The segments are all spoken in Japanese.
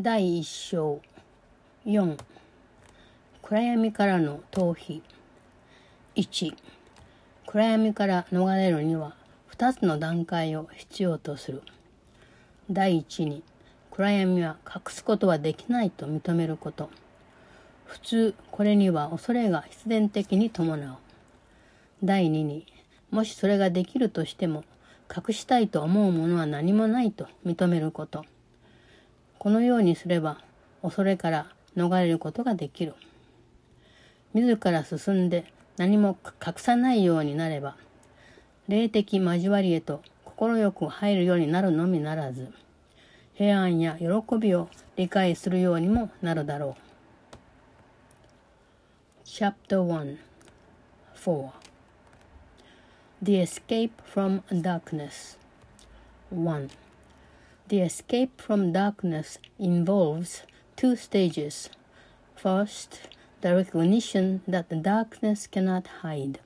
第一章4暗闇からの逃避。1暗闇から逃れるには2つの段階を必要とする。第一に。暗闇は隠すことはできないと認めること。普通これには恐れが必然的に伴う。第二に。もしそれができるとしても隠したいと思うものは何もないと認めること。このようにすれば恐れから逃れることができる。自ら進んで何も隠さないようになれば、霊的交わりへと快く入るようになるのみならず、平安や喜びを理解するようにもなるだろう。Chapter 1 4 The Escape from Darkness 1 The escape from darkness involves two stages. First, the recognition that the darkness cannot hide.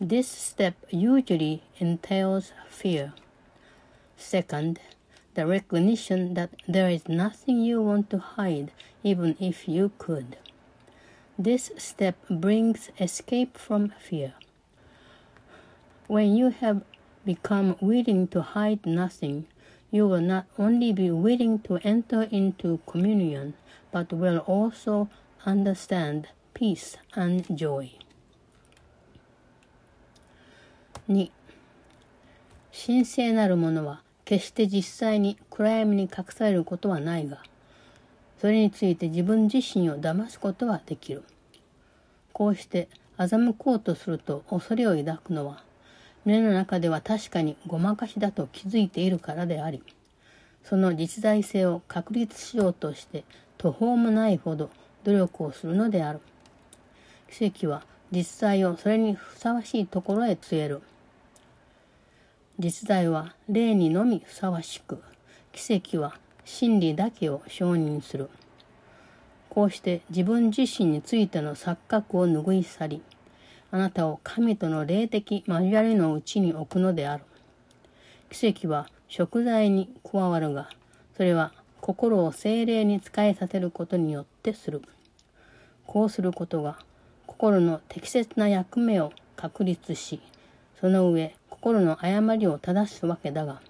This step usually entails fear. Second, the recognition that there is nothing you want to hide even if you could. This step brings escape from fear. When you have become willing to hide nothing, you will not only be willing to enter into communion, but will also understand peace and joy. 2. 神聖なるものは決して実際に暗闇に隠されることはないが、それについて自分自身を騙すことはできる。こうして欺こうとすると恐れを抱くのは、胸の中では確かにごまかしだと気づいているからであり、その実在性を確立しようとして途方もないほど努力をするのである。奇跡は実際をそれにふさわしいところへ告げる。実在は霊にのみふさわしく、奇跡は真理だけを承認する。こうして自分自身についての錯覚を拭い去り、あなたを神との霊的交わりのうちに置くのである。奇跡は食材に加わるが、それは心を精霊に使いさせることによってする。こうすることが心の適切な役目を確立し、その上心の誤りを正すわけだが、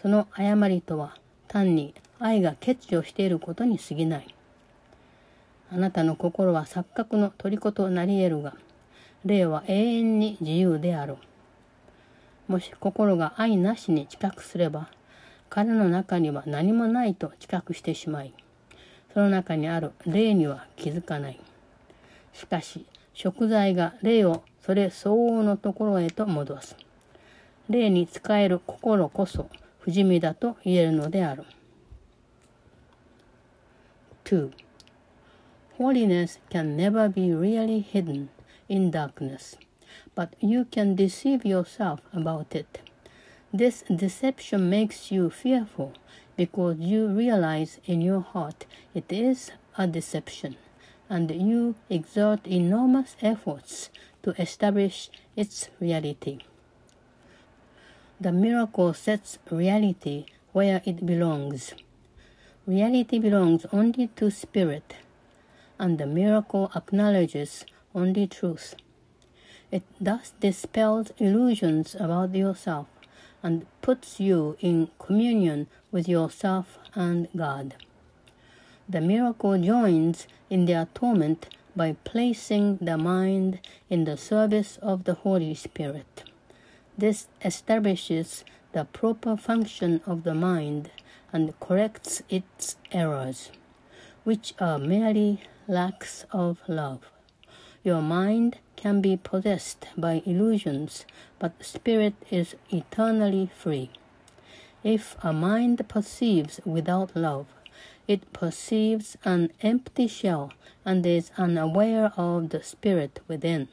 その誤りとは単に愛が欠如していることに過ぎない。あなたの心は錯覚の虜となり得るが、霊は永遠に自由である。もし心が愛なしに知覚すれば、彼の中には何もないと知覚してしまい、その中にある霊には気づかない。しかし、食材が霊をそれ相応のところへと戻す。霊に使える心こそ不死身だと言えるのである。2. Holiness can never be really hidden. In darkness, but you can deceive yourself about it. This deception makes you fearful because you realize in your heart it is a deception, and you exert enormous efforts to establish its reality. The miracle sets reality where it belongs. Reality belongs only to spirit, and the miracle acknowledges only truth. It thus dispels illusions about yourself and puts you in communion with yourself and God. The miracle joins in the atonement by placing the mind in the service of the Holy Spirit. This establishes the proper function of the mind and corrects its errors, which are merely lacks of love. Your mind can be possessed by illusions, but spirit is eternally free. If a mind perceives without love, it perceives an empty shell and is unaware of the spirit within.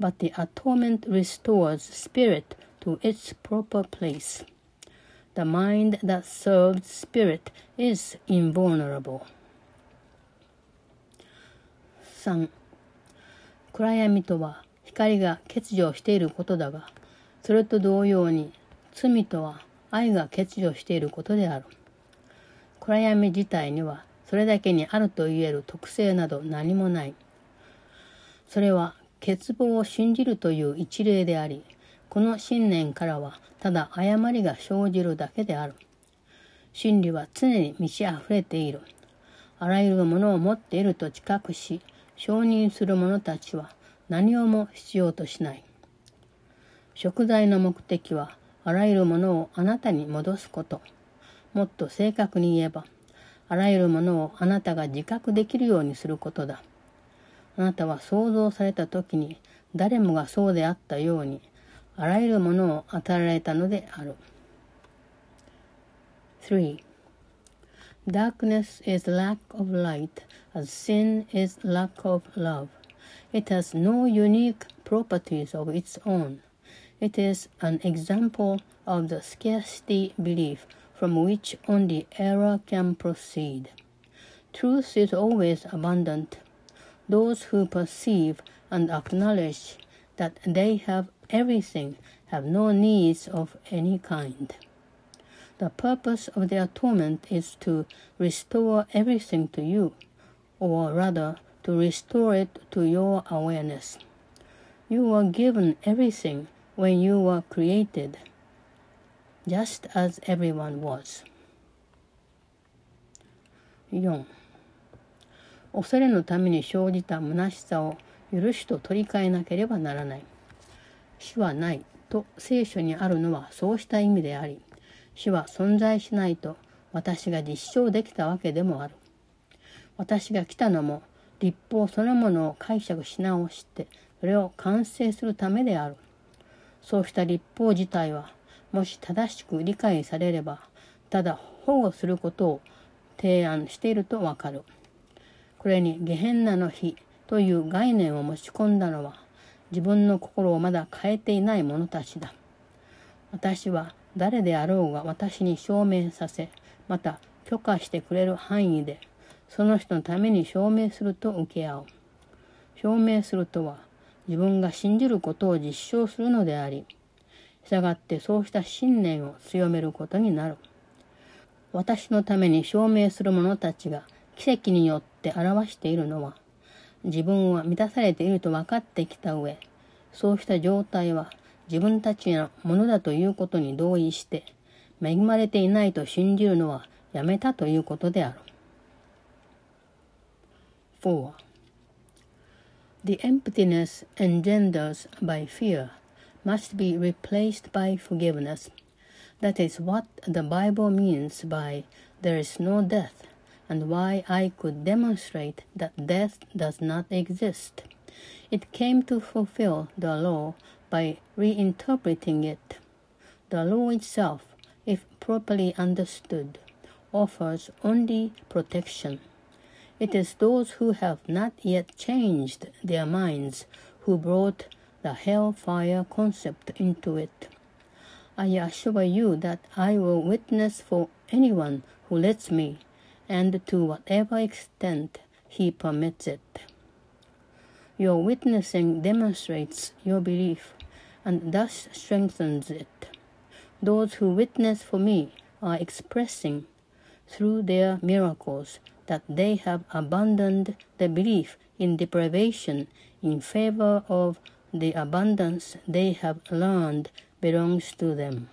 But the atonement restores spirit to its proper place. The mind that serves spirit is invulnerable. 3. 暗闇とは光が欠如していることだが、それと同様に罪とは愛が欠如していることである。暗闇自体にはそれだけにあると言える特性など何もない。それは欠乏を信じるという一例であり、この信念からはただ誤りが生じるだけである。真理は常に満ち溢れている。あらゆるものを持っていると知覚し、承認する者たちは何をも必要としない。食材の目的はあらゆるものをあなたに戻すこと。もっと正確に言えば、あらゆるものをあなたが自覚できるようにすることだ。あなたは創造された時に誰もがそうであったように、あらゆるものを与えられたのである。3. Darkness is lack of light, as sin is lack of love. It has no unique properties of its own. It is an example of the scarcity belief from which only error can proceed. Truth is always abundant. Those who perceive and acknowledge that they have everything have no needs of any kind. The purpose of their torment is to restore everything to you, or rather, to restore it to your awareness. You were given everything when you were created, just as everyone was. 4. 恐れのために生じた虚しさを許しと取り替えなければならない。死はないと聖書にあるのはそうした意味であり、死は存在しないと私が実証できたわけでもある。私が来たのも立法そのものを解釈し直してそれを完成するためである。そうした立法自体はもし正しく理解されればただ保護することを提案しているとわかる。これにゲヘンナの日という概念を持ち込んだのは自分の心をまだ変えていない者たちだ。私は誰であろうが私に証明させ、また許可してくれる範囲で、その人のために証明すると受け合う。証明するとは、自分が信じることを実証するのであり、従ってそうした信念を強めることになる。私のために証明する者たちが奇跡によって表しているのは、自分は満たされていると分かってきた上、そうした状態は 自分たちのものだということに同意して、恵まれていないと信じるのはやめたということである。4. The emptiness engendered by fear must be replaced by forgiveness. That is what the Bible means by there is no death, and why I could demonstrate that death does not exist. It came to fulfill the law by reinterpreting it. The law itself, if properly understood, offers only protection. It is those who have not yet changed their minds who brought the hellfire concept into it. I assure you that I will witness for anyone who lets me, and to whatever extent he permits it. Your witnessing demonstrates your belief and thus strengthens it. Those who witness for me are expressing through their miracles that they have abandoned the belief in deprivation in favor of the abundance they have learned belongs to them.